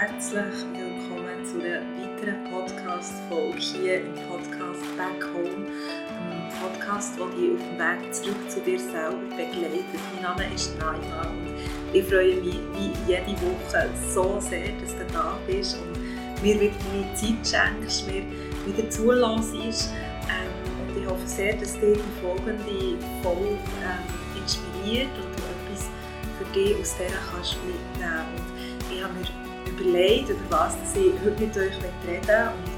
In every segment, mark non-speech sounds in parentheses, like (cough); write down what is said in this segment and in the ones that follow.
herzlich willkommen zu einer weiteren Podcast-Folge hier im Podcast Back Home. Ein Podcast, der dich auf dem Weg zurück zu dir selber begleitet. Mein Name ist Naima und ich freue mich wie jede Woche so sehr, dass du da bist und mir wieder deine Zeit schenkst, mir wieder zulässt. Ähm, und ich hoffe sehr, dass dir die folgende Folge ähm, inspiriert und du etwas für dich aus dieser kannst mitnehmen kannst. Ich habe mir überlegt, über was ich heute mit euch reden will. Und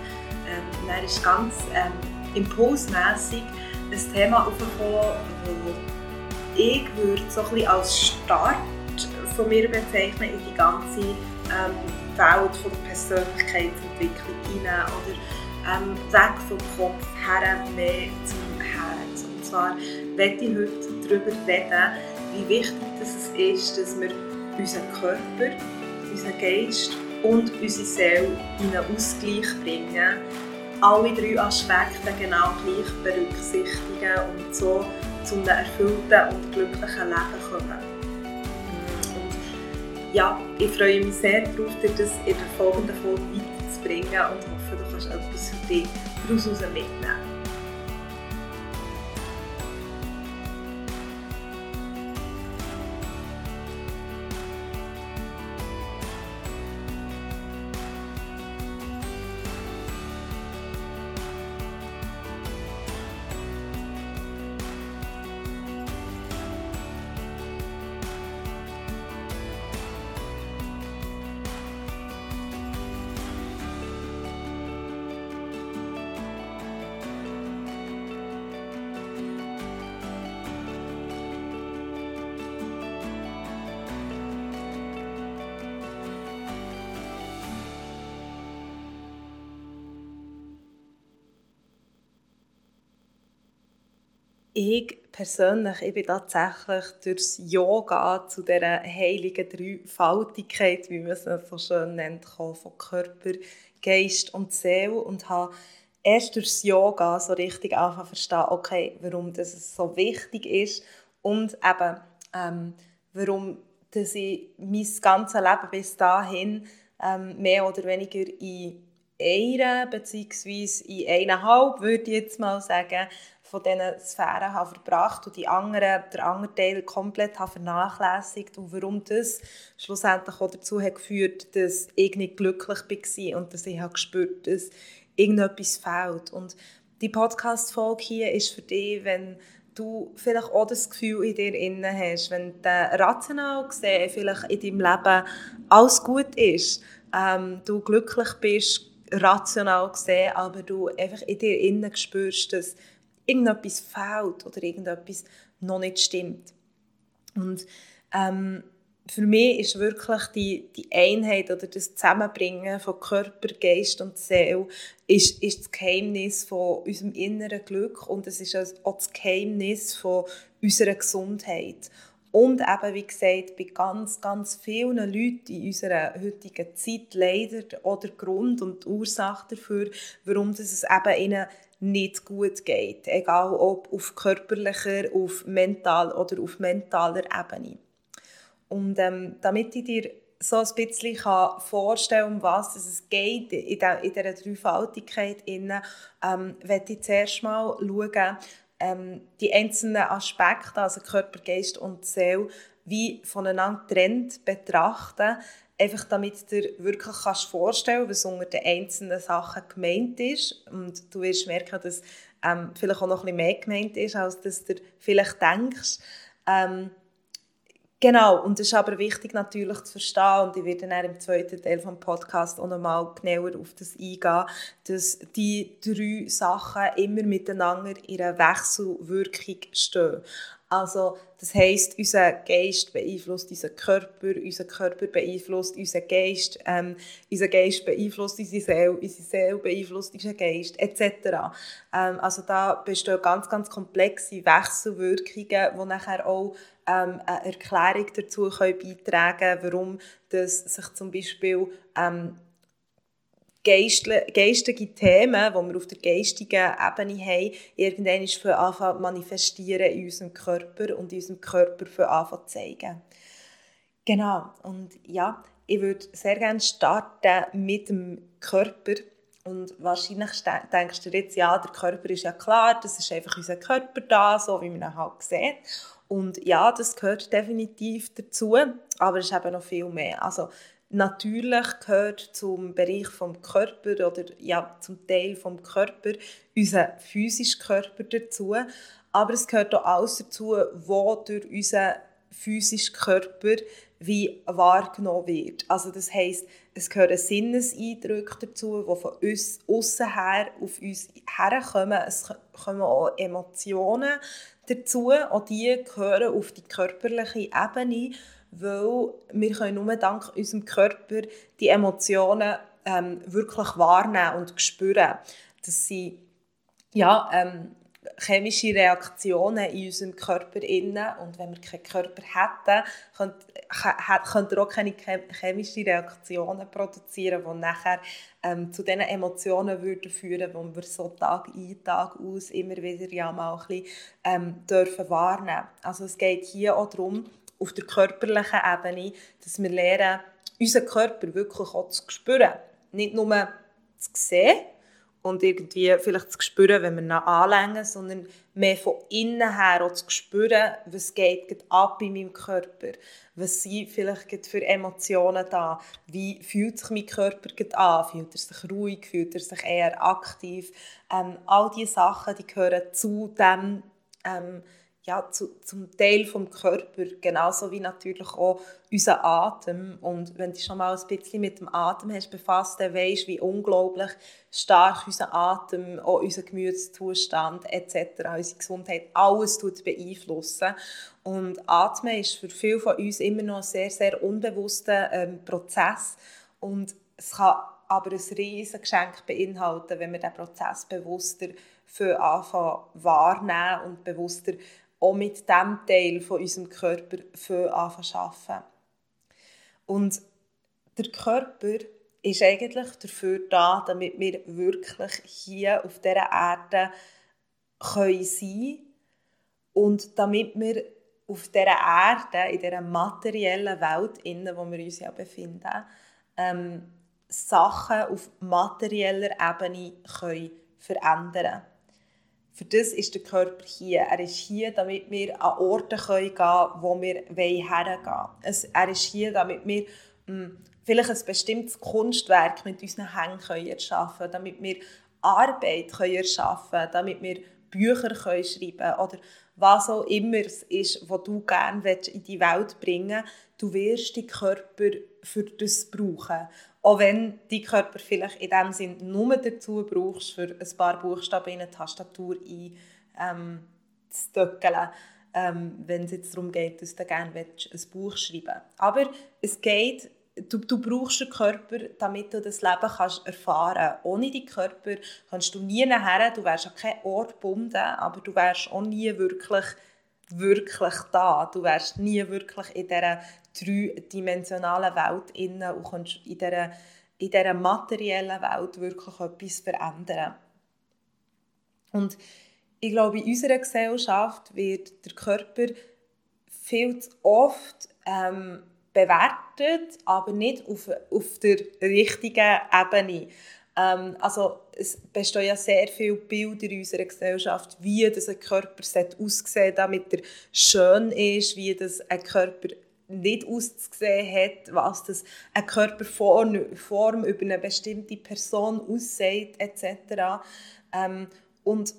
ähm, dann ist ganz ähm, impulsmässig ein Thema aufgekommen, das ich würde so ein als Start von mir bezeichnen in die ganze ähm, Welt von der Persönlichkeitsentwicklung hinein oder ähm, weg vom Kopf her mehr zum Herz. Und zwar möchte ich heute darüber reden, wie wichtig es ist, dass wir unseren Körper unseren Geist und unsere Seele in einen Ausgleich bringen, alle drei Aspekte genau gleich berücksichtigen und so zu einem erfüllten und glücklichen Leben kommen. Und ja, ich freue mich sehr darauf, dir das in der folgenden Folge weiterzubringen und hoffe, du kannst etwas für dich daraus mitnehmen. Persönlich, ich tatsächlich durchs Yoga zu dieser heiligen Dreifaltigkeit, wie man es so schön nennt, von Körper, Geist und Seele und habe erst durchs Yoga so richtig angefangen zu verstehen, okay, warum das so wichtig ist und eben, ähm, warum dass ich mein ganzes Leben bis dahin ähm, mehr oder weniger in einer beziehungsweise in eineinhalb, würde ich jetzt mal sagen, von diesen Sphären habe verbracht und die anderen, der andere Teil komplett habe vernachlässigt und warum das schlussendlich auch dazu hat geführt, dass ich nicht glücklich war und dass ich habe gespürt dass irgendetwas fehlt. Und die Podcast-Folge hier ist für dich, wenn du vielleicht auch das Gefühl in dir innen hast, wenn du rational gesehen vielleicht in deinem Leben alles gut ist, ähm, du glücklich bist, rational gesehen, aber du einfach in dir innen spürst, dass irgendetwas fehlt oder irgendetwas noch nicht stimmt. Und ähm, für mich ist wirklich die, die Einheit oder das Zusammenbringen von Körper, Geist und Seele ist, ist das Geheimnis von unserem inneren Glück und es ist auch das Geheimnis von unserer Gesundheit. Und eben, wie gesagt, bei ganz, ganz vielen Leuten in unserer heutigen Zeit leider auch der Grund und Ursache dafür, warum es eben ihnen nicht gut geht. Egal ob auf körperlicher, auf mental oder auf mentaler Ebene. Und ähm, damit ich dir so ein bisschen kann vorstellen um was es geht in, der, in dieser Dreifaltigkeit, innen, ähm, werde ich zuerst mal schauen, ähm, die einzelnen Aspekte, also Körper, Geist und Seele, wie voneinander getrennt betrachten, einfach damit du dir wirklich kannst vorstellen was unter den einzelnen Sachen gemeint ist. Und du wirst merken, dass ähm, vielleicht auch noch bisschen mehr gemeint ist, als dass du vielleicht denkst. Ähm, genau, und es ist aber wichtig natürlich zu verstehen, und ich werde dann im zweiten Teil des Podcasts auch nochmal genauer auf das eingehen, dass die drei Sachen immer miteinander in einer Wechselwirkung stehen. Also das heißt, unser Geist beeinflusst unseren Körper, unser Körper beeinflusst unseren Geist, ähm, unser Geist beeinflusst unsere Seele, unsere Seele beeinflusst unseren Geist etc. Ähm, also da bestehen ganz, ganz komplexe Wechselwirkungen, die nachher auch ähm, eine Erklärung dazu können beitragen warum das sich zum Beispiel ähm, geistige Themen, die wir auf der geistigen Ebene haben, irgendwann für Anfang manifestieren in unserem Körper und in unserem Körper für Anfang zeigen. Genau, und ja, ich würde sehr gerne starten mit dem Körper. Und wahrscheinlich denkst du jetzt, ja, der Körper ist ja klar, das ist einfach unser Körper da, so wie man ihn halt sieht. Und ja, das gehört definitiv dazu, aber es ist eben noch viel mehr. Also natürlich gehört zum Bereich vom Körper oder ja, zum Teil vom Körper unser physischer Körper dazu, aber es gehört auch alles dazu, was durch unseren physischen Körper wie wahrgenommen wird. Also das heißt, es gehören Sinneseindrücke dazu, die von uns außen her auf uns herkommen. Es kommen auch Emotionen dazu, auch die gehören auf die körperliche Ebene, weil wir können nur dank unserem Körper die Emotionen ähm, wirklich wahrnehmen und spüren. Das sind ja, ähm, chemische Reaktionen in unserem Körper innen und wenn wir keinen Körper hätten, könnte, er auch keine chemischen Reaktionen produzieren, die nachher ähm, zu den Emotionen würden führen, die wir so Tag ein, Tag aus immer wieder ja mal ein bisschen, ähm, dürfen wahrnehmen. Also es geht hier auch darum, auf der körperlichen Ebene, dass wir lernen, unseren Körper wirklich auch zu spüren. Nicht nur zu sehen, und irgendwie vielleicht zu spüren, wenn wir ihn anlängen, sondern mehr von innen her auch zu spüren, was geht ab in meinem Körper, was sind vielleicht für Emotionen da, wie fühlt sich mein Körper an, fühlt er sich ruhig, fühlt er sich eher aktiv, ähm, all diese Sachen, die gehören zu dem, ähm, ja, zu, zum Teil vom Körper, genauso wie natürlich auch unser Atem. Und wenn du schon mal ein bisschen mit dem Atem hast befasst, dann weißt wie unglaublich stark unser Atem, auch unser Gemütszustand etc., unsere Gesundheit, alles tut beeinflussen. Und Atmen ist für viele von uns immer noch ein sehr, sehr unbewusster ähm, Prozess. Und es kann aber ein riesiges Geschenk beinhalten, wenn wir diesen Prozess bewusster für anfangen wahrnehmen und bewusster auch mit diesem Teil von unserem Körper anfangen zu arbeiten. Und der Körper ist eigentlich dafür da, damit wir wirklich hier auf dieser Erde können sein und damit wir auf dieser Erde, in dieser materiellen Welt, in der wir uns ja befinden, ähm, Sachen auf materieller Ebene können verändern können. Für das ist der Körper hier. Er ist hier, damit wir an Orte gehen können, wo wir hergehen wollen. Er ist hier, damit wir mh, hm, vielleicht ein bestimmtes Kunstwerk mit unseren Händen können erschaffen können, damit wir Arbeit können erschaffen können, damit wir Bücher können schreiben können oder was auch immer es ist, was du gerne in die Welt bringen willst. Du wirst den Körper für das brauchen. Auch wenn dein Körper vielleicht in dem Sinn nur dazu brauchst, für ein paar Buchstaben in eine Tastatur einzudöckeln, ähm, ähm, wenn es jetzt darum geht, dass du gerne ein Buch schreiben willst. Aber es geht, du, du brauchst den Körper, damit du das Leben kannst erfahren kannst. Ohne deinen Körper kannst du nie nachher, du wärst an keinen Ort gebunden, aber du wärst auch nie wirklich wirklich da. Du wärst nie wirklich in dieser dreidimensionalen Welt inne und kannst in dieser, in dieser materiellen Welt wirklich etwas verändern. Und ich glaube, in unserer Gesellschaft wird der Körper viel zu oft ähm, bewertet, aber nicht auf, auf der richtigen Ebene. Ähm, also es bestehen ja sehr viele Bilder in unserer Gesellschaft, wie das ein Körper aussehen damit er schön ist, wie das ein Körper nicht auszusehen hat, was das eine Körperform über eine bestimmte Person aussieht, etc. Ähm, und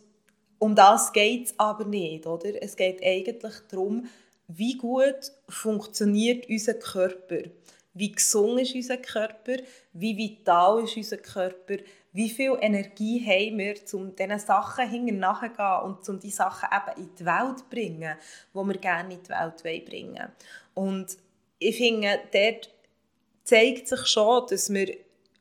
um das geht es aber nicht. Oder? Es geht eigentlich darum, wie gut funktioniert unser Körper wie gesund ist unser Körper, wie vital ist unser Körper, wie viel Energie haben wir, um diesen Sachen hinterher und um die Sachen eben in die Welt zu bringen, die wir gerne in die Welt bringen wollen. Und ich finde, dort zeigt sich schon, dass wir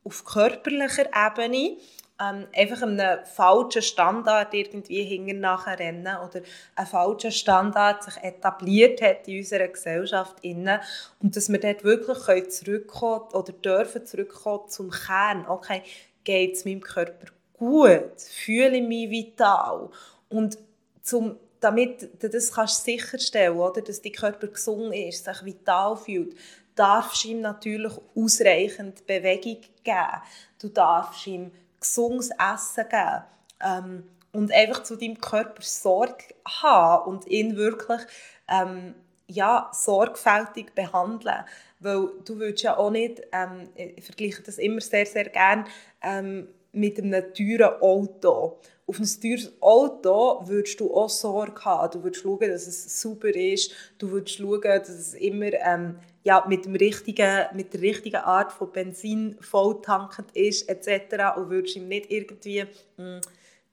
auf körperlicher Ebene ähm, einfach einem falschen Standard irgendwie hinten nachher rennen oder ein falscher Standard sich etabliert hat in unserer Gesellschaft innen und dass wir dort wirklich zurückkommen oder dürfen zurückkommen zum Kern. Okay, geht es meinem Körper gut? Fühle ich mich vital? Und zum damit du das kannst sicherstellen kannst, dass dein Körper gesund ist, sich vital fühlt, darfst du ihm natürlich ausreichend Bewegung geben. Du darfst ihm gesundes Essen geben. Ähm, und einfach zu deinem Körper Sorge haben und ihn wirklich ähm, ja, sorgfältig behandeln. Weil du willst ja auch nicht, ähm, ich vergleiche das immer sehr, sehr gerne, ähm, mit einem teuren Auto. Auf ein teures Auto würdest du auch Sorge haben. Du würdest schauen, dass es super ist. Du würdest schauen, dass es immer ähm, ja, mit, dem richtigen, mit der richtigen Art von Benzin volltankend ist, etc. Und würdest ihm nicht irgendwie mh, hm,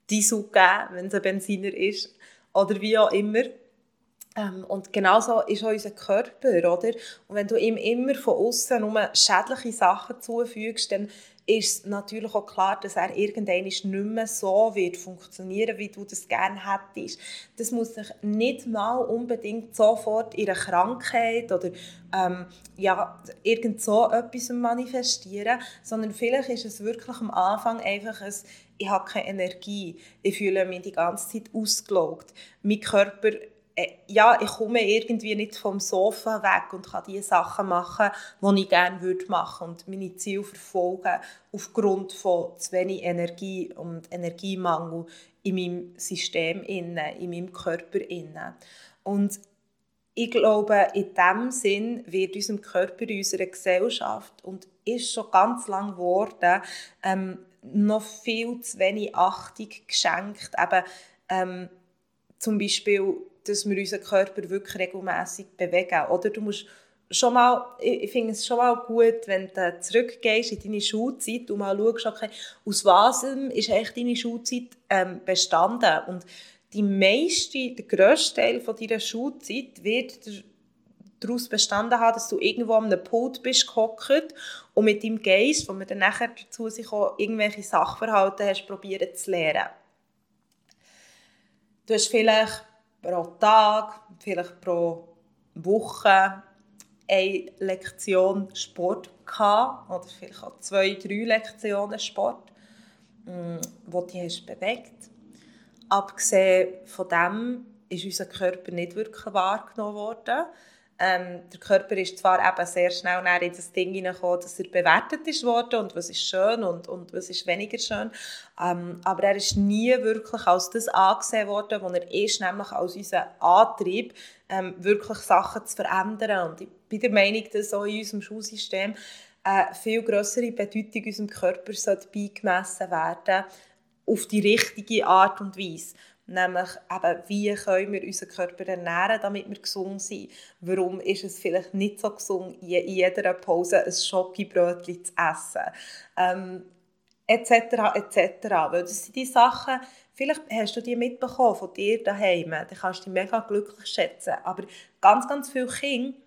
Diesel geben, wenn es ein Benziner ist. Oder wie auch immer. Ähm, und genauso ist auch unser Körper, oder? Und wenn du ihm immer von außen nur schädliche Sachen zufügst, dann ist natürlich auch klar, dass er irgendwann nicht mehr so wird funktionieren, wie du das gerne hättest. Das muss sich nicht mal unbedingt sofort in einer Krankheit oder ähm, ja, irgend so etwas manifestieren, sondern vielleicht ist es wirklich am Anfang einfach ein ich habe keine Energie, ich fühle mich die ganze Zeit ausgelaugt, mein Körper ja, ich komme irgendwie nicht vom Sofa weg und kann die Sachen machen, die ich gerne würde machen und meine Ziele verfolgen aufgrund von zu wenig Energie und Energiemangel in meinem System in meinem Körper. Und ich glaube, in diesem Sinn wird unserem Körper, unserer Gesellschaft und ist schon ganz lange geworden, ähm, noch viel zu wenig Achtung geschenkt. Eben, ähm, zum Beispiel dass wir unseren Körper wirklich regelmäßig bewegen. Oder du musst schon mal, ich finde es schon mal gut, wenn du zurückgehst in deine Schulzeit und mal schaust, okay, aus was ist eigentlich deine Schulzeit ähm, bestanden. Und die meiste, der grösste Teil von deiner Schulzeit wird daraus bestanden haben, dass du irgendwo an einem Pult bist gehockt und mit deinem Geist, wo man dann nachher dazu sich auch irgendwelche Sachverhalte hast, probieren zu lernen. Du hast vielleicht pro Tag, vielleicht pro Woche eine Lektion Sport gehabt, oder vielleicht auch zwei, drei Lektionen Sport, mm, wo die hast bewegt. Abgesehen von dem ist unser Körper nicht wirklich wahrgenommen worden. Ähm, der Körper ist zwar eben sehr schnell in das Ding hineingekommen, dass er bewertet ist worden und was ist schön und, und was ist weniger schön, ähm, aber er ist nie wirklich als das angesehen worden, was er ist, nämlich als unser Antrieb, ähm, wirklich Sachen zu verändern. Und ich bin der Meinung, dass auch in unserem Schulsystem eine viel größere Bedeutung unserem Körper beigemessen werden auf die richtige Art und Weise. Nämlich eben, wie können wir unseren Körper ernähren, damit wir gesund sind. Warum ist es vielleicht nicht so gesund, in jeder Pause ein Schokibrötchen zu essen. Ähm, etc. etc. Weil das sind die Sachen, vielleicht hast du die mitbekommen von dir daheim, dann kannst du dich mega glücklich schätzen. Aber ganz, ganz viele Kinder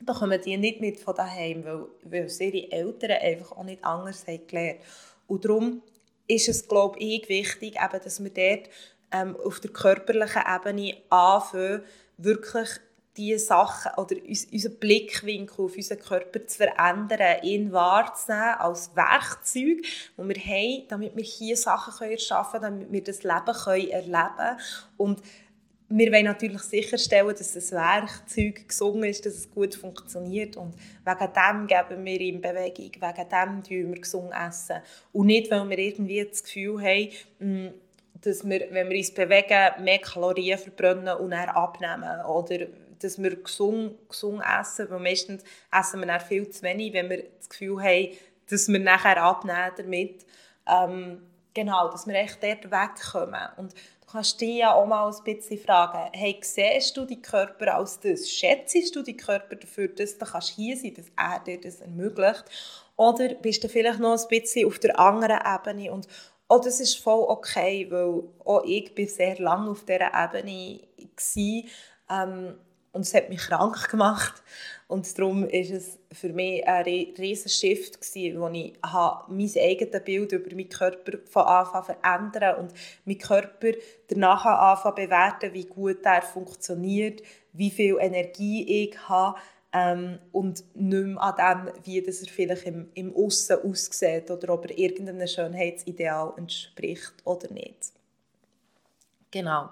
bekommen die nicht mit von daheim, weil, weil ihre Eltern einfach auch nicht anders haben gelernt. Und darum ist es, glaube ich, wichtig, eben, dass wir dort ähm, auf der körperlichen Ebene anfangen, wirklich diese Sachen oder unseren Blickwinkel auf unseren Körper zu verändern, ihn wahrzunehmen als Werkzeug, das wir haben, damit wir hier Sachen erschaffen können, damit wir das Leben können erleben können. Und wir wollen natürlich sicherstellen, dass das Werkzeug gesungen ist, dass es gut funktioniert und wegen dem geben wir ihm Bewegung, wegen dem tun wir gesungen essen und nicht, weil wir irgendwie das Gefühl haben, hm, dass wir, wenn wir uns bewegen, mehr Kalorien verbrennen und dann abnehmen. Oder dass wir gesund, gesund essen, weil meistens essen wir dann viel zu wenig, wenn wir das Gefühl haben, dass wir nachher abnehmen damit. Ähm, genau, dass wir echt dort wegkommen. Und du kannst dich ja auch mal ein bisschen fragen, hey, siehst du die Körper als das? Schätzt du die Körper dafür, dass du kannst hier sein dass er dir das ermöglicht? Oder bist du vielleicht noch ein bisschen auf der anderen Ebene und Oh, das ist voll okay, weil auch ich bin sehr lange auf dieser Ebene war, ähm, und es hat mich krank (laughs) gemacht. Und darum war es für mich ein riesiger Shift, gewesen, wo ich mein eigenes Bild über meinen Körper von Anfang verändern und meinen Körper danach anfangen bewerten, wie gut er funktioniert, wie viel Energie ich habe ähm, und nicht mehr an dem, wie das er vielleicht im, im Aussen aussieht oder ob er irgendeinem Schönheitsideal entspricht oder nicht. Genau.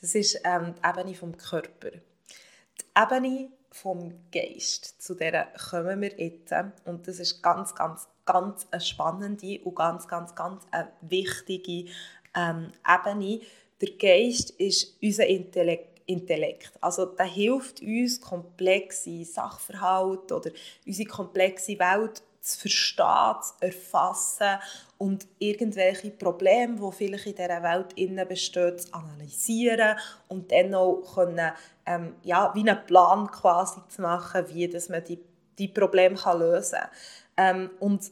Das ist ähm, die Ebene vom Körper. Die Ebene vom Geist, zu der kommen wir jetzt. Und das ist ganz, ganz, ganz eine spannende und ganz, ganz, ganz eine wichtige ähm, Ebene. Der Geist ist unser Intellekt. Intellekt. Also der hilft uns, komplexe Sachverhalte oder unsere komplexe Welt zu verstehen, zu erfassen und irgendwelche Probleme, die vielleicht in dieser Welt innen bestehen, zu analysieren und dann auch können, ähm, ja, wie einen Plan quasi zu machen, wie dass man die, die Probleme kann lösen kann. Ähm, und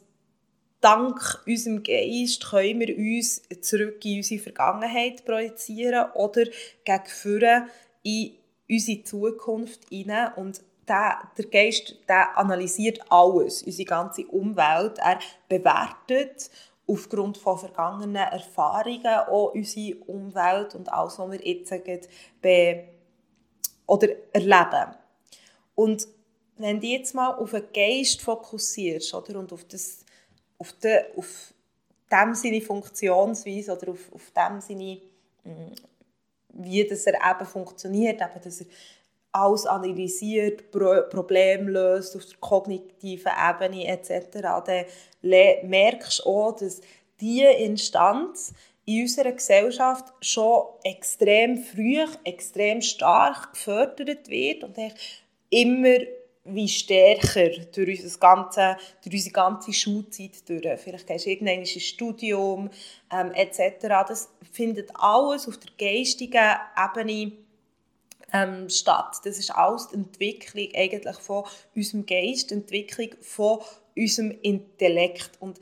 dank unserem Geist können wir uns zurück in unsere Vergangenheit projizieren oder gegen vorne in unsere Zukunft hinein und der, der Geist der analysiert alles, unsere ganze Umwelt. Er bewertet aufgrund von vergangenen Erfahrungen auch unsere Umwelt und alles, was wir jetzt oder erleben. Und wenn du jetzt mal auf den Geist fokussierst oder, und auf, das, auf, de, auf dem seine Funktionsweise oder auf, auf dem seine, hm, wie das er eben funktioniert, eben, dass er alles analysiert, Pro Probleme löst auf der kognitiven Ebene etc., dann merkst du auch, dass diese Instanz in unserer Gesellschaft schon extrem früh, extrem stark gefördert wird und immer wie stärker durch, unser ganze, durch unsere ganze Schulzeit durch. Vielleicht hast du irgendein Studium ähm, etc. Das findet alles auf der geistigen Ebene ähm, statt. Das ist alles die Entwicklung eigentlich von unserem Geist, die Entwicklung von unserem Intellekt. Und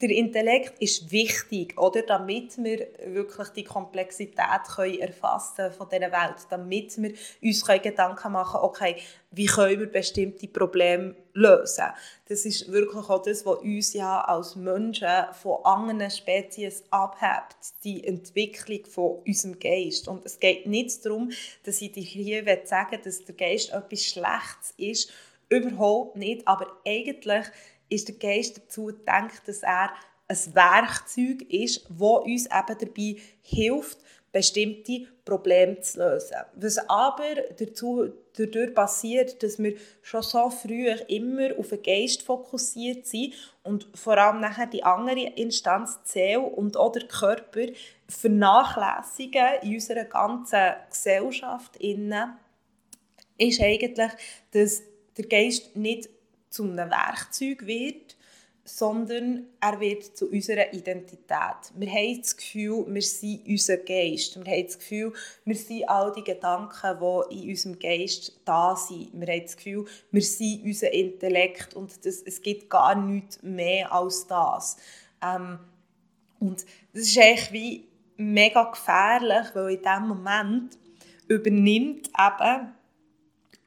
der Intellekt ist wichtig, oder, damit wir wirklich die Komplexität können erfassen von dieser Welt, damit wir uns Gedanken machen können, okay, wie können wir bestimmte Probleme lösen. Das ist wirklich auch das, was uns ja als Menschen von anderen Spezies abhebt, die Entwicklung von unserem Geist. Und es geht nicht darum, dass ich dir hier sagen will, dass der Geist etwas Schlechtes ist, überhaupt nicht, aber eigentlich ist der Geist dazu gedacht, dass er ein Werkzeug ist, das uns eben dabei hilft, bestimmte Probleme zu lösen. Was aber dazu, dadurch passiert, dass wir schon so früh immer auf den Geist fokussiert sind und vor allem nachher die andere Instanz, die Seele und auch der Körper, vernachlässigen in unserer ganzen Gesellschaft, innen, ist eigentlich, dass der Geist nicht zu einem Werkzeug wird, sondern er wird zu unserer Identität. Wir haben das Gefühl, wir sind unser Geist. Wir haben das Gefühl, wir sind all die Gedanken, die in unserem Geist da sind. Wir haben das Gefühl, wir sind unser Intellekt und das, es gibt gar nichts mehr als das. Ähm, und das ist eigentlich wie mega gefährlich, weil in diesem Moment übernimmt eben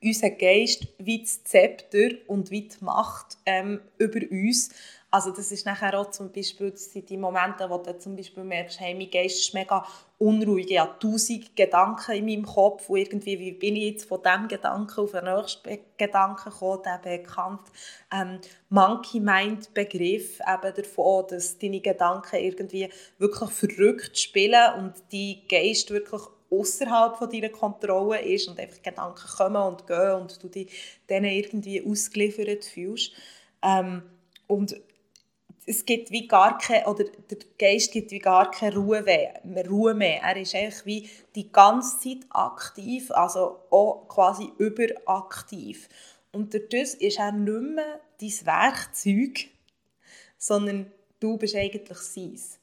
unser Geist wie das Zepter und wie die Macht ähm, über uns. Also das ist nachher auch zum Beispiel das sind die Momente, wo du zum Beispiel merkst, hey, mein Geist ist mega unruhig, ich habe tausend Gedanken in meinem Kopf und irgendwie, wie bin ich jetzt von diesem Gedanken auf den nächsten Gedanken gekommen, der bekannt ähm, Monkey Mind Begriff eben davon, dass deine Gedanken irgendwie wirklich verrückt spielen und die Geist wirklich außerhalb von deiner Kontrolle ist und einfach Gedanken kommen und gehen und du dich denen irgendwie ausgeliefert fühlst. Ähm, und es gibt wie gar keine, oder der Geist gibt wie gar keine Ruhe mehr. Ruhe mehr. Er ist eigentlich wie die ganze Zeit aktiv, also auch quasi überaktiv. Und dadurch ist er nicht mehr dein Werkzeug, sondern du bist eigentlich sein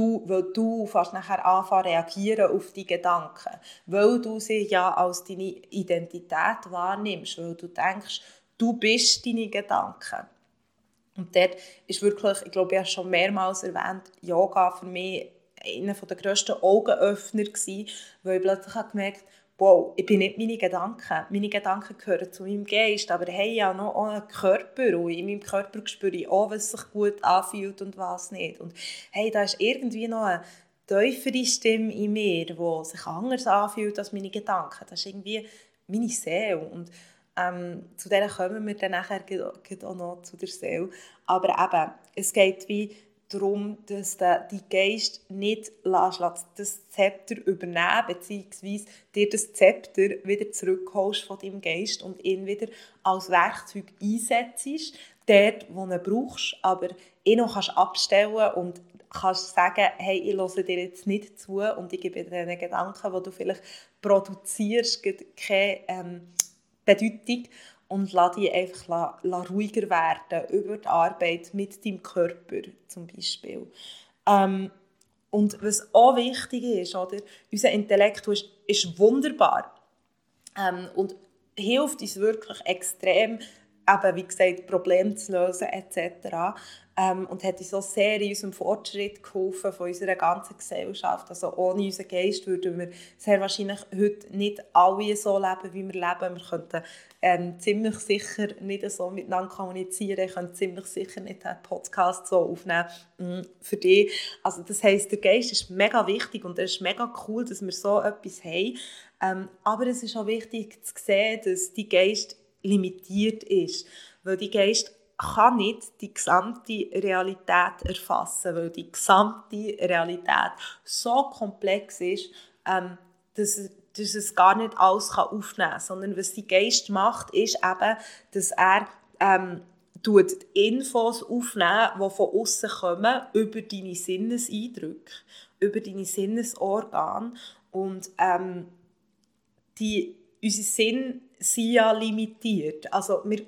du, weil du fast nachher anfangen reagieren auf die Gedanken, weil du sie ja als deine Identität wahrnimmst, weil du denkst, du bist deine Gedanken. Und dort ist wirklich, ich glaube, ich habe schon mehrmals erwähnt, Yoga für mich einer der grössten Augenöffner gewesen, weil ich plötzlich gemerkt habe, wow, ich bin nicht meine Gedanken. Meine Gedanken gehören zu meinem Geist, aber ich habe ja noch einen Körper und in meinem Körper spüre ich auch, was sich gut anfühlt und was nicht. Und hey, da ist irgendwie noch eine tiefere Stimme in mir, die sich anders anfühlt als meine Gedanken. Das ist irgendwie meine Seele. Und ähm, zu der kommen wir dann nachher auch noch zu der Seele. Aber eben, es geht wie darum, dass du die Geist nicht lässt, das Zepter übernehmen beziehungsweise dir das Zepter wieder zurückholst von deinem Geist und ihn wieder als Werkzeug einsetzt, dort, wo du ihn brauchst, aber ihn noch kannst abstellen und kannst sagen, hey, ich höre dir jetzt nicht zu und ich gebe dir den Gedanken, die du vielleicht produzierst, keine ähm, Bedeutung und lass dich einfach la, la ruhiger werden über die Arbeit mit deinem Körper zum Beispiel. Ähm, und was auch wichtig ist, oder, unser Intellekt ist, ist wunderbar ähm, und hilft uns wirklich extrem, eben, wie gesagt, Probleme zu lösen etc ähm, und hat uns so sehr in unserem Fortschritt geholfen von unserer ganzen Gesellschaft. Also ohne unseren Geist würden wir sehr wahrscheinlich heute nicht alle so leben, wie wir leben. Wir könnten ähm, ziemlich sicher nicht so miteinander kommunizieren, ich könnte ziemlich sicher nicht einen Podcast so aufnehmen mm, für dich. Also das heisst, der Geist ist mega wichtig und es ist mega cool, dass wir so etwas haben. Ähm, aber es ist auch wichtig zu sehen, dass die Geist limitiert ist, weil die Geist kann nicht die gesamte Realität erfassen, weil die gesamte Realität so komplex ist, ähm, dass, dass es gar nicht alles kann aufnehmen kann. Sondern was die Geist macht, ist eben, dass er ähm, tut Infos aufnehmen, die von außen kommen, über deine Sinneseindrücke, über deine Sinnesorgane. Und ähm, die, unsere Sinne sind ja limitiert. Also wir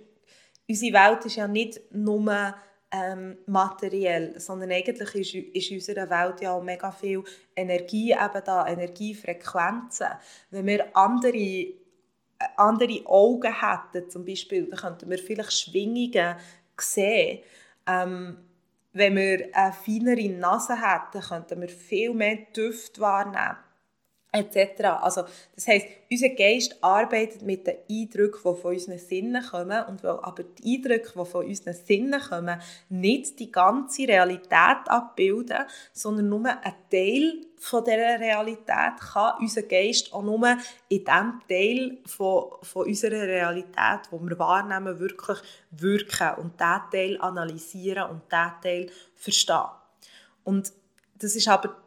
unsere Welt ist ja nicht nur ähm, materiell, sondern eigentlich ist, ist in unserer Welt ja auch mega viel Energie eben da, Energiefrequenzen. Wenn wir andere, äh, andere Augen hätten, zum Beispiel, dann könnten wir vielleicht Schwingungen sehen. Ähm, wenn wir eine feinere Nase hätten, könnten wir viel mehr Düfte wahrnehmen etc. Also, das heisst, unser Geist arbeitet mit den Eindrücken, die von unseren Sinnen kommen und weil aber die Eindrücke, die von unseren Sinnen kommen, nicht die ganze Realität abbilden, sondern nur ein Teil von dieser Realität kann unser Geist auch nur in dem Teil von, von unserer Realität, wo wir wahrnehmen, wirklich wirken und diesen Teil analysieren und diesen Teil verstehen. Und das ist aber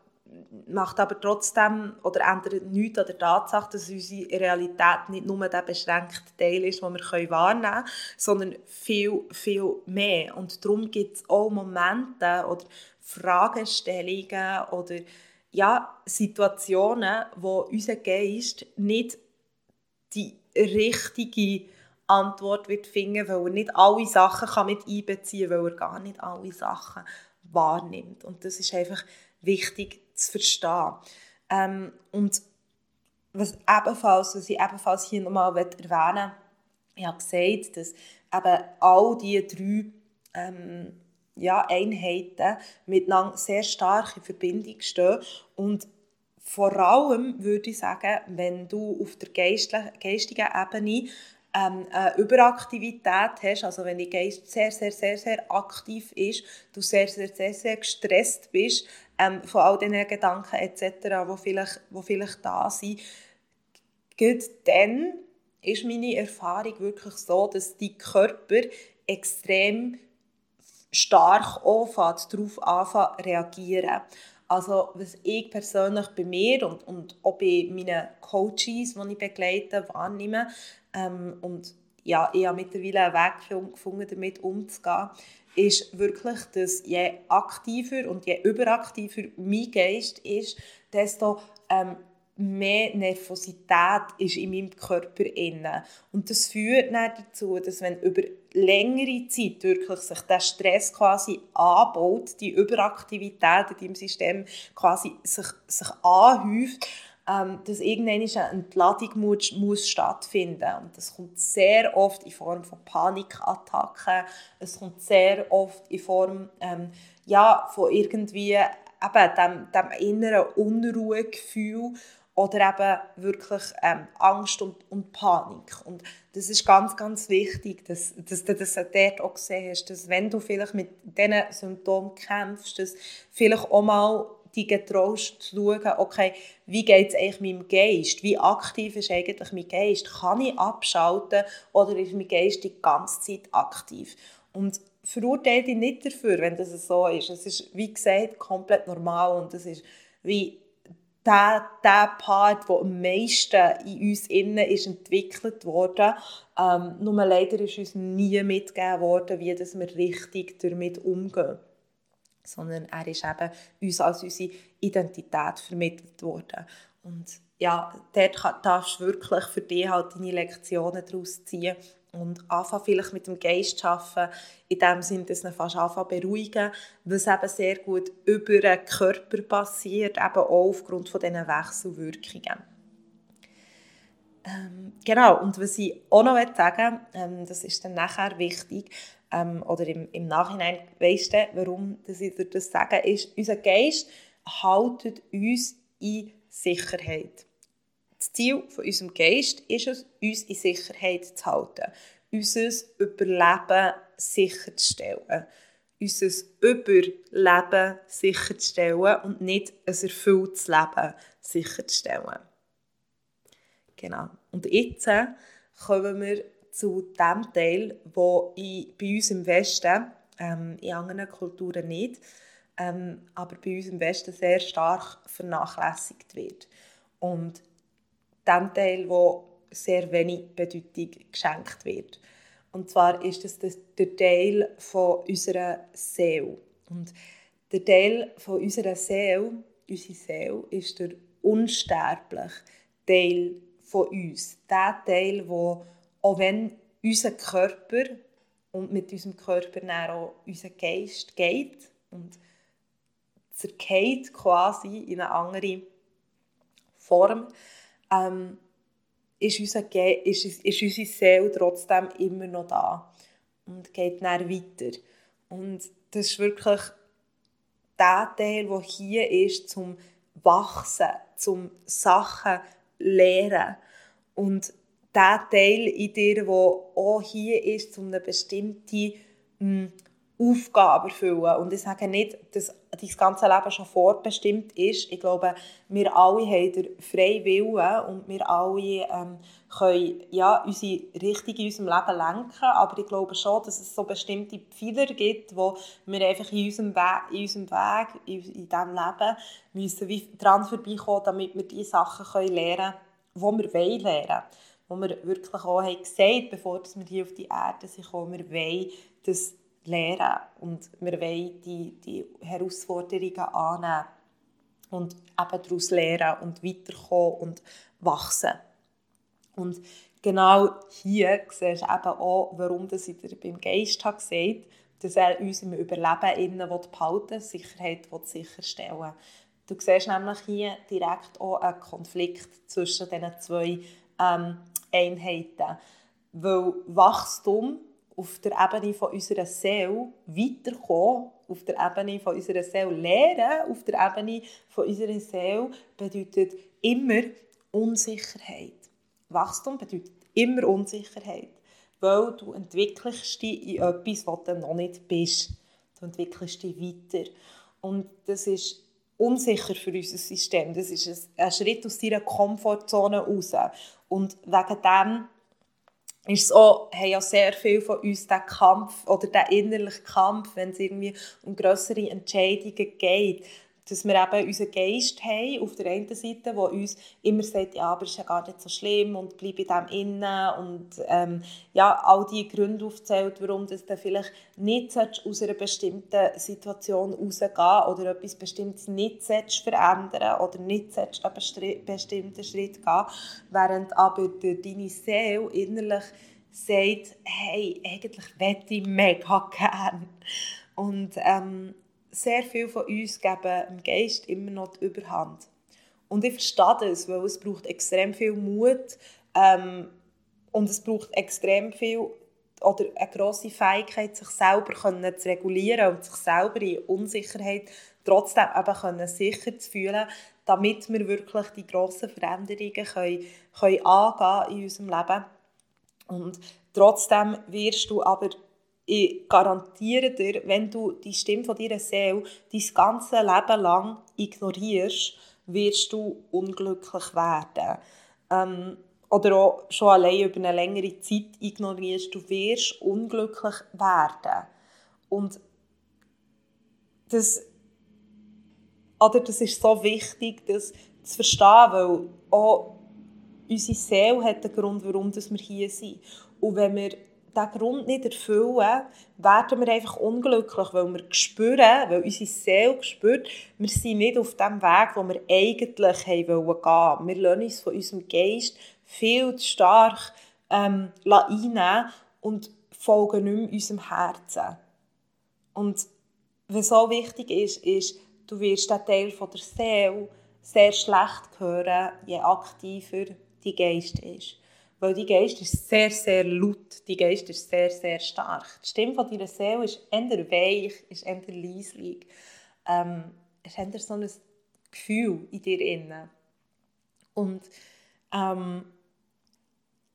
macht aber trotzdem oder ändert nichts an der Tatsache, dass unsere Realität nicht nur der beschränkte Teil ist, den wir wahrnehmen können, sondern viel, viel mehr. Und darum gibt es auch Momente oder Fragestellungen oder ja, Situationen, wo unser Geist nicht die richtige Antwort wird finden, weil er nicht alle Sachen kann mit einbeziehen kann, weil er gar nicht alle Sachen wahrnimmt. Und das ist einfach wichtig zu verstehen. Ähm, und was ebenfalls, was ich ebenfalls hier nochmal erwähnen möchte, ich habe gesagt, dass eben all diese drei ähm, ja, Einheiten miteinander sehr stark in Verbindung stehen und vor allem würde ich sagen, wenn du auf der geistigen Ebene ähm, eine Überaktivität hast, also wenn dein Geist sehr, sehr, sehr, sehr aktiv ist, du sehr, sehr, sehr, sehr gestresst bist, ähm, von all diesen Gedanken etc., die vielleicht, die vielleicht da sind. Gut, dann ist meine Erfahrung wirklich so, dass die Körper extrem stark anfängt, darauf anfangen reagieren. Also was ich persönlich bei mir und, und auch bei meinen Coaches, die ich begleite, wahrnehme, ähm, und ja, ich habe mittlerweile einen Weg gefunden, damit umzugehen, ist wirklich, dass je aktiver und je überaktiver mein Geist ist, desto ähm, mehr Nervosität ist in meinem Körper inne. Und das führt dann dazu, dass wenn über längere Zeit wirklich sich der Stress quasi anbaut, die Überaktivität in deinem System quasi sich, sich anhäuft, ähm, dass irgendwann eine Entladung muss, muss stattfinden und das kommt sehr oft in Form von Panikattacken, es kommt sehr oft in Form ähm, ja, von irgendwie eben dem, dem inneren Unruhegefühl oder eben wirklich ähm, Angst und, und Panik. Und das ist ganz, ganz wichtig, dass, dass du das dort auch gesehen hast, dass wenn du vielleicht mit diesen Symptomen kämpfst, dass vielleicht auch mal die getraust zu schauen, okay, wie geht es eigentlich meinem Geist? Wie aktiv ist eigentlich mein Geist? Kann ich abschalten oder ist mein Geist die ganze Zeit aktiv? Und verurteile dich nicht dafür, wenn das so ist. Es ist, wie gesagt, komplett normal und es ist wie der, der Part, der am meisten in uns innen ist entwickelt wurde. Ähm, nur leider ist uns nie mitgegeben worden, wie das wir richtig damit umgehen. Sondern er ist eben uns als unsere Identität vermittelt worden. Und ja, dort darfst du wirklich für dich halt deine Lektionen daraus ziehen und anfangen vielleicht mit dem Geist zu arbeiten, in dem Sinne, dass man fast anfangen beruhigen, was eben sehr gut über den Körper passiert, eben auch aufgrund von diesen Wechselwirkungen. Ähm, genau, und was ich auch noch sagen ähm, das ist dann nachher wichtig, ähm, oder im, im Nachhinein weisst du, warum dass ich dir das sage, ist, unser Geist haltet uns in Sicherheit. Das Ziel von unserem Geist ist es, uns in Sicherheit zu halten, unser Überleben sicherzustellen, unser Überleben sicherzustellen und nicht ein erfülltes Leben sicherzustellen. Genau. Und jetzt kommen wir zu dem Teil, wo bei uns im Westen, ähm, in anderen Kulturen nicht, ähm, aber bei uns im Westen sehr stark vernachlässigt wird. Und dem Teil, wo sehr wenig Bedeutung geschenkt wird. Und zwar ist das der Teil von unserer Seele. Und der Teil von unserer Seele, unsere Seele, ist der unsterbliche Teil von uns. Der Teil, wo auch wenn unser Körper und mit unserem Körper dann auch unser Geist geht und zergeht quasi in eine andere Form, ähm, ist, unser Ge ist, ist unsere Seele trotzdem immer noch da und geht dann weiter. Und das ist wirklich der Teil, der hier ist, zum Wachsen, zum Sachen lernen. Und der Teil in dir, der auch hier ist, um eine bestimmte hm, Aufgabe erfüllen. Und ich sage nicht, dass dein ganze Leben schon vorbestimmt ist. Ich glaube, wir alle haben den freien Willen und wir alle ähm, können ja, unsere Richtung in unserem Leben lenken. Aber ich glaube schon, dass es so bestimmte Pfeiler gibt, wo wir einfach in unserem, We in unserem Weg, in, in diesem Leben, müssen wie dran vorbeikommen, damit wir die Sachen können lernen können, die wir lernen wollen. Wo wir wirklich auch haben gesagt bevor wir hier auf die Erde sind, wir wollen das lernen und wir wollen die, die Herausforderungen annehmen und eben daraus lernen und weiterkommen und wachsen. Und genau hier siehst du eben auch, warum das ich dir beim Geist habe gesagt dass er uns im Überleben innen behalten will, Sicherheit will sicherstellen Du siehst nämlich hier direkt auch einen Konflikt zwischen diesen zwei ähm, Einheiten. Weil Wachstum auf der Ebene von unserer Seele weiterkommen, auf der Ebene von unserer Seele lernen, auf der Ebene von unserer Seele bedeutet immer Unsicherheit. Wachstum bedeutet immer Unsicherheit, weil du entwickelst dich in etwas, was du noch nicht bist. Du entwickelst dich weiter. Und das ist unsicher für unser System. Das ist ein Schritt aus deiner Komfortzone raus. Und wegen dem ist es auch, haben ja sehr viele von uns den Kampf oder den innerlichen Kampf, wenn es irgendwie um größere Entscheidungen geht, dass wir eben unseren Geist haben, auf der einen Seite, der uns immer sagt, ja, aber es ist ja gar nicht so schlimm und bleib in dem innen und ähm, ja, all die Gründe aufzählt, warum du vielleicht nicht aus einer bestimmten Situation rausgehen oder etwas Bestimmtes nicht verändern oder nicht einen bestimmten Schritt gehen, während aber deine Seele innerlich sagt, hey, eigentlich möchte ich mega gerne. Und ähm, sehr viele von uns geben dem Geist immer noch die Überhand. Und ich verstehe das, weil es braucht extrem viel Mut ähm, und es braucht extrem viel oder eine grosse Fähigkeit, sich selber können zu regulieren und sich selber in Unsicherheit trotzdem eben können sicher zu fühlen, damit wir wirklich die grossen Veränderungen können, können angehen in unserem Leben. Und trotzdem wirst du aber ich garantiere dir, wenn du die Stimme von deiner Seele dein ganzes Leben lang ignorierst, wirst du unglücklich werden. Ähm, oder auch schon allein über eine längere Zeit ignorierst, du wirst unglücklich werden. Und das, oder das ist so wichtig, das zu verstehen, weil auch unsere Seele hat einen Grund, warum wir hier sind. Und wenn wir diesen Grund nicht erfüllen, werden wir einfach unglücklich, weil wir spüren, weil unsere Seele spürt, wir sind nicht auf dem Weg, wo wir eigentlich gehen wollen. Wir lassen uns von unserem Geist viel zu stark ähm, einnehmen und folgen nicht mehr unserem Herzen. Und was so wichtig ist, ist, du wirst den Teil von der Seele sehr schlecht hören, je aktiver die Geist ist. Weil die Geist ist sehr, sehr laut, die Geist ist sehr, sehr stark. Die Stimme von deiner Seele ist eher weich, ist eher leislich. Ähm, es hat so ein Gefühl in dir inne. Und ähm,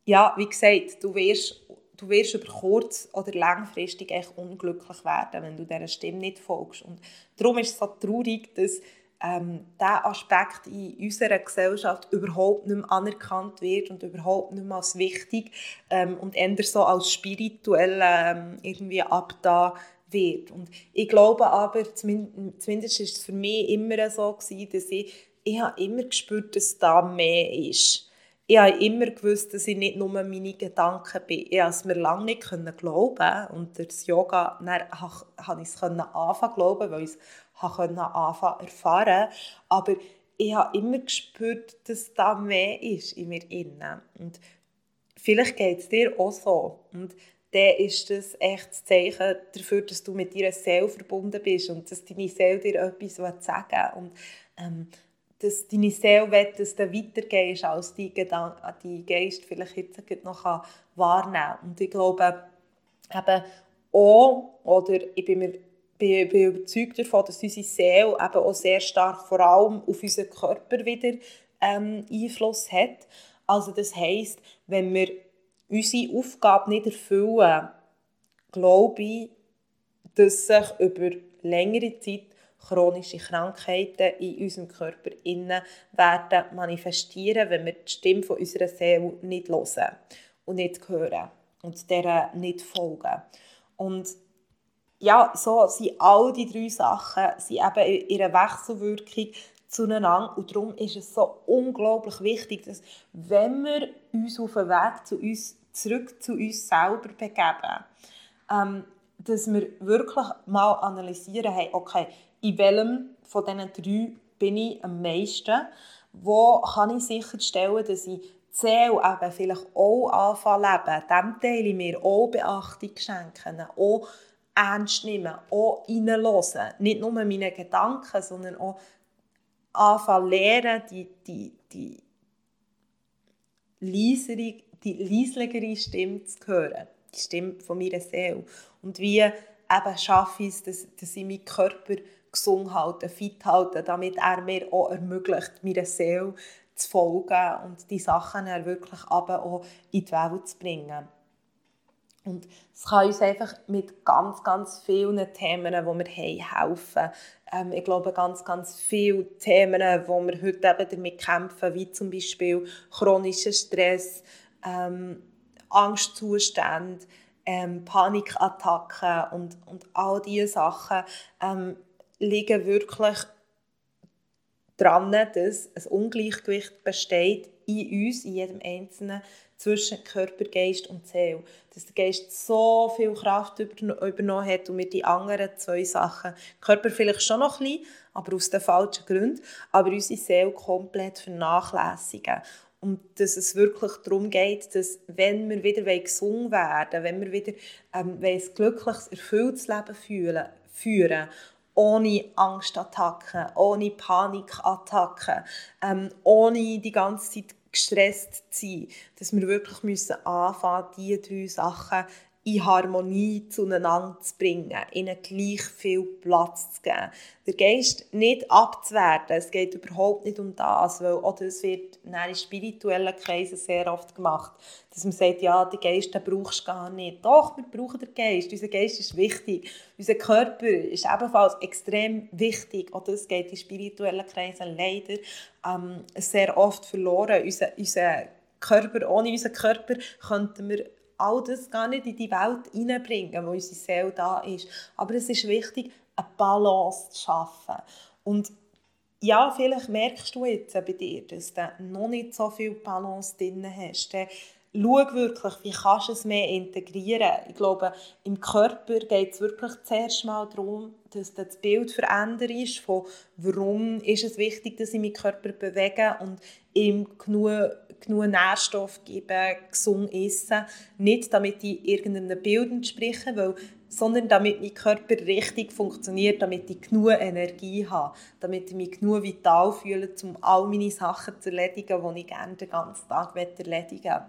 ja, wie gesagt, du wirst, du wirst über kurz oder langfristig echt unglücklich werden, wenn du dieser Stimme nicht folgst. Und darum ist es so traurig, dass ähm, dieser Aspekt in unserer Gesellschaft überhaupt nicht mehr anerkannt wird und überhaupt nicht mehr als wichtig ähm, und eher so als spirituell ähm, irgendwie abda wird. Und ich glaube aber, zumindest, ist es für mich immer so gewesen, dass ich, ich habe immer gespürt, dass da mehr ist ich habe immer gewusst, dass ich nicht nur meine Gedanken bin. Ich konnte es mir lange nicht glauben und durch das Yoga konnte ich es anfangen glauben, weil ich es anfangen erfahren Aber ich habe immer gespürt, dass da mehr ist in mir innen. Und vielleicht geht es dir auch so. Und dann ist das echt das Zeichen dafür, dass du mit deiner Seele verbunden bist und dass deine Seele dir etwas sagen will. Und ähm, dass deine Seele will, dass du weitergehst, als die, Gedanken, die Geist vielleicht jetzt noch wahrnehmen kann. Und ich glaube eben auch, oder ich bin, mir, bin, bin überzeugt davon, dass unsere Seele eben auch sehr stark vor allem auf unseren Körper wieder ähm, Einfluss hat. Also das heisst, wenn wir unsere Aufgabe nicht erfüllen, glaube ich, dass sich über längere Zeit chronische Krankheiten in unserem Körper innen werden manifestieren, wenn wir die Stimme von unserer Seele nicht hören und nicht hören und der nicht folgen. Und ja, so sind all die drei Sachen sind eben in ihrer Wechselwirkung zueinander. Und darum ist es so unglaublich wichtig, dass wenn wir uns auf den Weg zu uns, zurück zu uns selber begeben, ähm, dass wir wirklich mal analysieren, hey, okay, in welchem von diesen drei bin ich am meisten? Wo kann ich sicherstellen, dass ich Seele eben vielleicht auch anfangen leben, dem Teil mir auch Beachtung schenken, auch ernst nehmen, auch reinhören. Nicht nur meine Gedanken, sondern auch anfangen lernen, die, die, die die leisligere Stimme zu hören. Die Stimme von meiner Seele. Und wie eben schaffe ich es, dass, dass ich meinen Körper gesund halten, fit halten, damit er mir auch ermöglicht, meiner Seele zu folgen und die Sachen wirklich auch in die Welt zu bringen. Und es kann uns einfach mit ganz, ganz vielen Themen, die wir haben, helfen. Ähm, ich glaube, ganz, ganz viele Themen, wo wir heute eben damit kämpfen, wie zum Beispiel chronischer Stress, ähm, Angstzustände, ähm, Panikattacken und, und all diese Sachen, ähm, liegen wirklich daran, dass ein Ungleichgewicht besteht in uns, in jedem Einzelnen, zwischen Körper, Geist und Seele. Dass der Geist so viel Kraft übernommen hat und wir die anderen zwei Sachen, Körper vielleicht schon noch ein bisschen, aber aus den falschen Gründen, aber unsere Seele komplett vernachlässigen. Und dass es wirklich darum geht, dass wenn wir wieder gesungen werden wenn wir wieder ähm, ein glückliches, erfülltes Leben fühlen, führen ohne Angstattacken, ohne Panikattacken, ähm, ohne die ganze Zeit gestresst zu sein, dass wir wirklich müssen anfangen, diese drei Sachen in Harmonie zueinander zu bringen, ihnen gleich viel Platz zu geben. Der Geist nicht abzuwerten, es geht überhaupt nicht um das, weil auch das wird in spirituellen Kreisen sehr oft gemacht, dass man sagt, ja, den Geist den brauchst du gar nicht. Doch, wir brauchen den Geist, unser Geist ist wichtig, unser Körper ist ebenfalls extrem wichtig, auch das geht in spirituellen Kreisen leider ähm, sehr oft verloren. Unser, unser Körper, ohne unseren Körper könnten wir all das gar nicht in die Welt hineinbringen, wo unsere Seele da ist. Aber es ist wichtig, eine Balance zu schaffen. Und ja, vielleicht merkst du jetzt bei dir, dass du noch nicht so viel Balance drin hast. Schau wirklich, wie kannst du es mehr integrieren. Ich glaube, im Körper geht es wirklich zuerst mal darum, dass das Bild verändert von warum ist es wichtig, dass ich meinen Körper bewege und ihm genug, genug Nährstoff gebe, gesund essen. Nicht, damit ich irgendeinem Bild entspreche, weil sondern damit mein Körper richtig funktioniert, damit ich genug Energie habe, damit ich mich genug vital fühle, um all meine Sachen zu erledigen, die ich gerne den ganzen Tag erledigen möchte.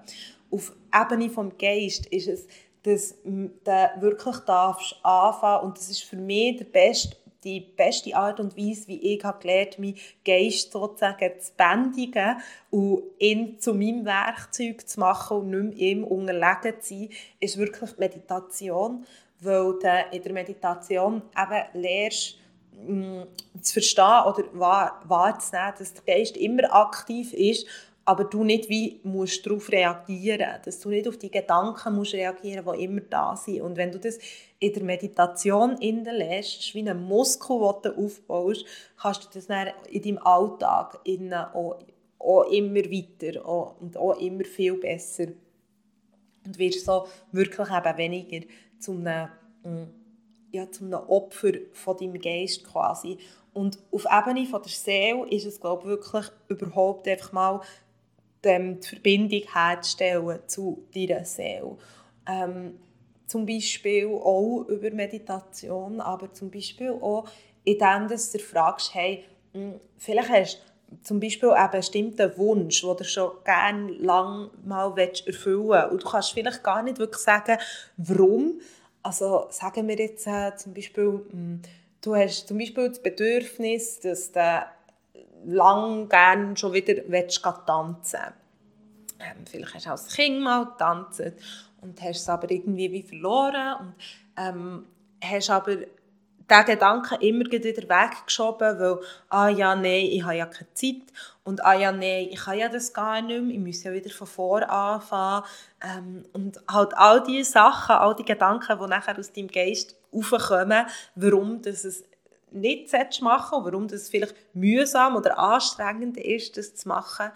Auf Ebene des Geist ist es, dass du wirklich darfst anfangen und das ist für mich der beste die beste Art und Weise, wie ich habe gelernt meinen Geist sozusagen zu bändigen und ihn zu meinem Werkzeug zu machen und nicht mehr ihm unterlegen zu sein, ist wirklich Meditation weil du in der Meditation eben lernst, mm, zu verstehen oder wahr, wahrzunehmen, dass der Geist immer aktiv ist, aber du nicht wie musst darauf reagieren dass du nicht auf die Gedanken musst reagieren die immer da sind. Und wenn du das in der Meditation lässt, wie ein Muskel, den du aufbaust, kannst du das dann in deinem Alltag auch, auch immer weiter auch, und auch immer viel besser. Und wirst so wirklich eben weniger zu einem, mm, ja, zu einem Opfer von deinem Geist quasi. Und auf Ebene von der Seele ist es, glaube ich, wirklich überhaupt einfach mal die Verbindung herzustellen zu deiner Seele. Ähm, zum Beispiel auch über Meditation, aber zum Beispiel auch, indem du dir fragst, hey, hm, vielleicht hast du zum Beispiel einen bestimmten Wunsch, den du schon gerne lang mal erfüllen willst. Und du kannst vielleicht gar nicht wirklich sagen, warum. Also sagen wir jetzt äh, zum Beispiel, hm, du hast zum Beispiel das Bedürfnis, dass du lang gerne schon wieder willst, tanzen. Ähm, Vielleicht hast du als Kind mal getanzt und hast es aber irgendwie wie verloren und ähm, hast aber diesen Gedanken immer wieder weggeschoben, weil «Ah ja, nein, ich habe ja keine Zeit» und «Ah ja, nein, ich kann ja das gar nicht mehr, ich muss ja wieder von vorne anfangen» ähm, und halt all diese Sachen, all die Gedanken, die nachher aus deinem Geist aufkommen, warum das es nicht machen und warum das vielleicht mühsam oder anstrengend ist, das zu machen.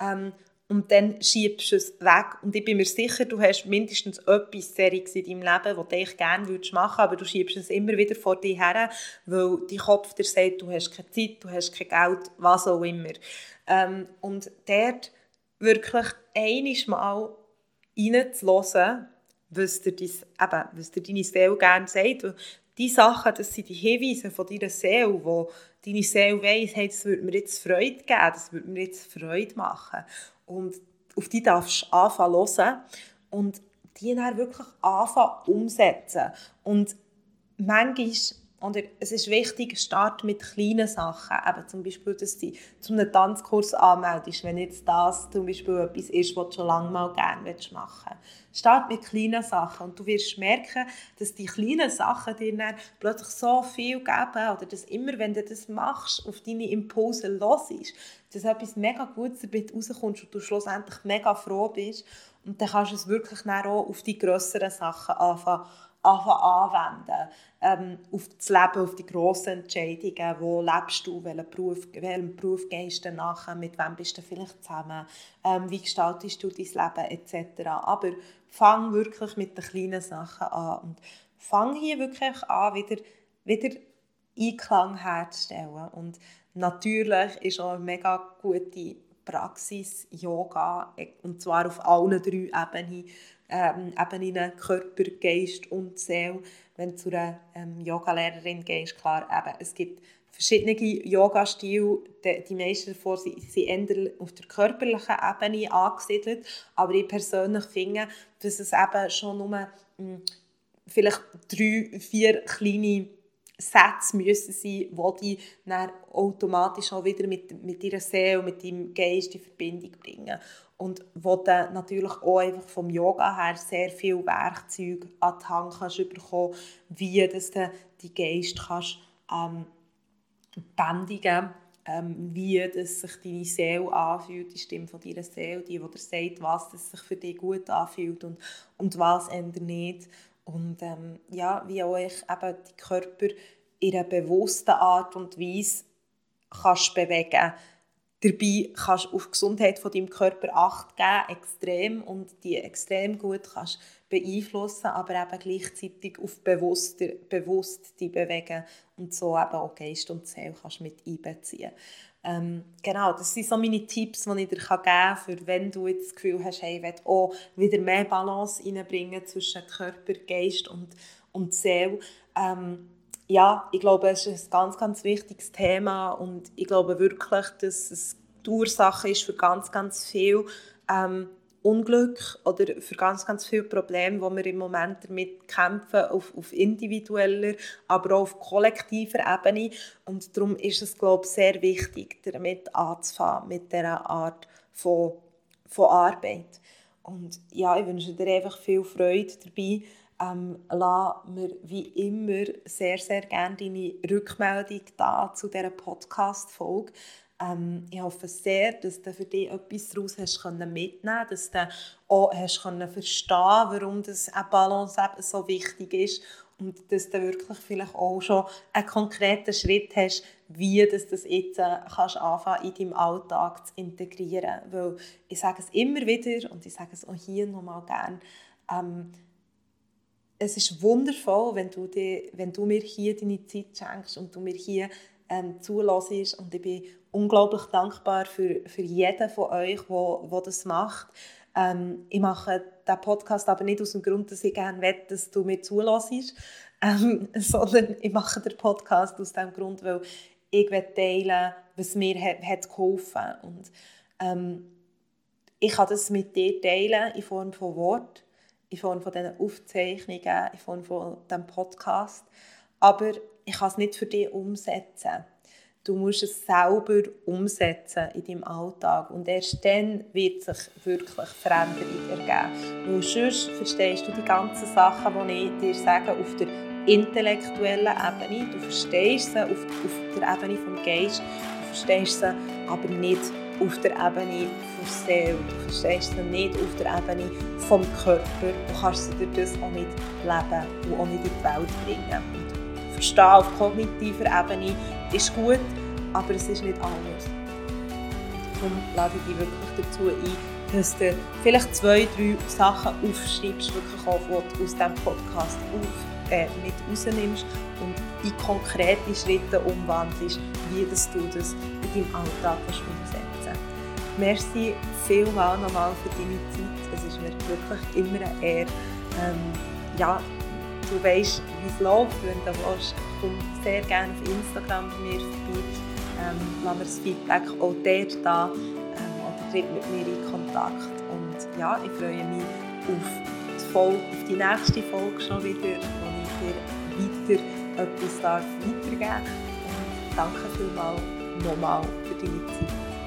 Ähm, und dann schiebst du es weg. Und ich bin mir sicher, du hast mindestens etwas Seriges in deinem Leben, das du eigentlich gerne machen würdest, aber du schiebst es immer wieder vor dir her, weil dein Kopf dir sagt, du hast keine Zeit, du hast kein Geld, was auch immer. Ähm, und dort wirklich einiges Mal reinzuhören, was dir, dein, eben, was dir deine Seele gerne sagt. Diese Sachen, das sind die Hinweise von deiner Seele, wo deine Seele weiss, hey, das würde mir jetzt Freude geben, das würde mir jetzt Freude machen. Und auf die darfst du anfangen hören und die dann wirklich anfangen umsetzen. Und manchmal oder es ist wichtig, start mit kleinen Sachen. Eben zum Beispiel, dass du zu einem Tanzkurs anmeldest, wenn jetzt das zum Beispiel etwas ist, was du schon lange mal gerne machen willst. Start mit kleinen Sachen und du wirst merken, dass die kleinen Sachen dir dann plötzlich so viel geben oder dass immer, wenn du das machst, auf deine Impulse los ist, dass etwas mega Gutes damit rauskommst und du schlussendlich mega froh bist und dann kannst du es wirklich auch auf die grösseren Sachen anfangen anwenden. Ähm, auf das Leben, auf die grossen Entscheidungen. Wo lebst du? Welchen Beruf, welchem Beruf gehst du nachher? Mit wem bist du vielleicht zusammen? Ähm, wie gestaltest du dein Leben? Etc. Aber fang wirklich mit den kleinen Sachen an. Und fang hier wirklich an, wieder, wieder Einklang herzustellen. Und natürlich ist auch eine mega gute Praxis Yoga, und zwar auf allen drei Ebenen ähm, Ebenen Körper, Geist und Seele. Wenn du zu einer ähm, Yogalehrerin gehst, klar, eben, es gibt verschiedene Yoga-Stile. Die, die meisten davon sind, sind auf der körperlichen Ebene angesiedelt. Aber ich persönlich finde, dass es eben schon nur mh, hm, vielleicht drei, vier kleine Sätze müssen sein, die dich dann automatisch auch wieder mit, mit deiner Seele, mit deinem Geist in Verbindung bringen. Und wo du natürlich auch einfach vom Yoga her sehr viel Werkzeuge an die Hand kannst bekommen, wie dass du die Geist kannst, ähm, bändigen ähm, wie das sich deine Seele anfühlt, die Stimme von deiner Seele, die, die dir sagt, was das sich für dich gut anfühlt und, und was eher nicht. Und ähm, ja, wie ich eben die Körper in einer bewussten Art und Weise kannst bewegen Dabei kannst du auf die Gesundheit von deinem Körper Acht geben, extrem, und die extrem gut kannst beeinflussen, aber eben gleichzeitig auf bewusst, bewusst die bewegen und so eben auch Geist und Seele kannst mit einbeziehen. Ähm, genau, das sind so meine Tipps, die ich dir geben kann, für wenn du jetzt das Gefühl hast, hey, ich will auch wieder mehr Balance reinbringen zwischen Körper, Geist und, und Seele. Ähm, ja, ich glaube, es ist ein ganz, ganz wichtiges Thema und ich glaube wirklich, dass es die Ursache ist für ganz, ganz viel ähm, Unglück oder für ganz, ganz viele Probleme, die wir im Moment damit kämpfen, auf, auf individueller, aber auch auf kollektiver Ebene. Und darum ist es, glaube ich, sehr wichtig, damit anzufangen, mit dieser Art von, von Arbeit. Und ja, ich wünsche dir einfach viel Freude dabei, ähm, lass mir wie immer sehr, sehr gerne deine Rückmeldung da zu dieser Podcast-Folge. Ähm, ich hoffe sehr, dass du für dich etwas daraus hast mitnehmen dass du auch hast können verstehen warum das Balance eben so wichtig ist und dass du wirklich vielleicht auch schon einen konkreten Schritt hast, wie du das jetzt äh, kannst anfangen in deinem Alltag zu integrieren. Weil ich sage es immer wieder und ich sage es auch hier nochmal gerne, ähm, es ist wundervoll, wenn du, dir, wenn du mir hier deine Zeit schenkst und du mir hier ähm, zulässt. Und ich bin unglaublich dankbar für, für jeden von euch, der das macht. Ähm, ich mache diesen Podcast aber nicht aus dem Grund, dass ich gerne will, dass du mir zulässt, (laughs) ähm, sondern ich mache den Podcast aus dem Grund, weil ich teilen was mir hat, hat geholfen hat. Ähm, ich kann das mit dir teilen in Form von Wort in Form von diesen Aufzeichnungen, in Form von diesem Podcast. Aber ich kann es nicht für dich umsetzen. Du musst es selber umsetzen in deinem Alltag. Und erst dann wird sich wirklich Veränderung ergeben. Weil sonst verstehst du die ganzen Sachen, die ich dir sage, auf der intellektuellen Ebene. Du verstehst sie auf, auf der Ebene des Geistes. Du verstehst sie aber nicht auf der Ebene der Seele. Du verstehst sie nicht auf der Ebene vom Körper. Du kannst sie durch das auch nicht leben und auch nicht in die Welt bringen. Und Verstehen auf kognitiver Ebene ist gut, aber es ist nicht alles. Darum lade ich dich wirklich dazu ein, dass du vielleicht zwei, drei Sachen aufschreibst, wirklich auch, die du aus diesem Podcast auf, äh, mit rausnimmst und in konkrete Schritte umwandelst, wie das du das in deinem Alltag umsetzen Merci vielmals nochmal für deine Zeit. Es ist mir wirklich immer eine Ehre. Ähm, ja, du weißt, wie es läuft. Wenn du willst, komm sehr gerne auf Instagram bei mir vorbei. Ähm, lass mir das Feedback auch dort da ähm, oder tritt mit mir in Kontakt. Und ja, ich freue mich auf die, Folge, auf die nächste Folge schon wieder, wo ich dir weiter etwas darf weitergeben darf. Und danke vielmals nochmal für deine Zeit.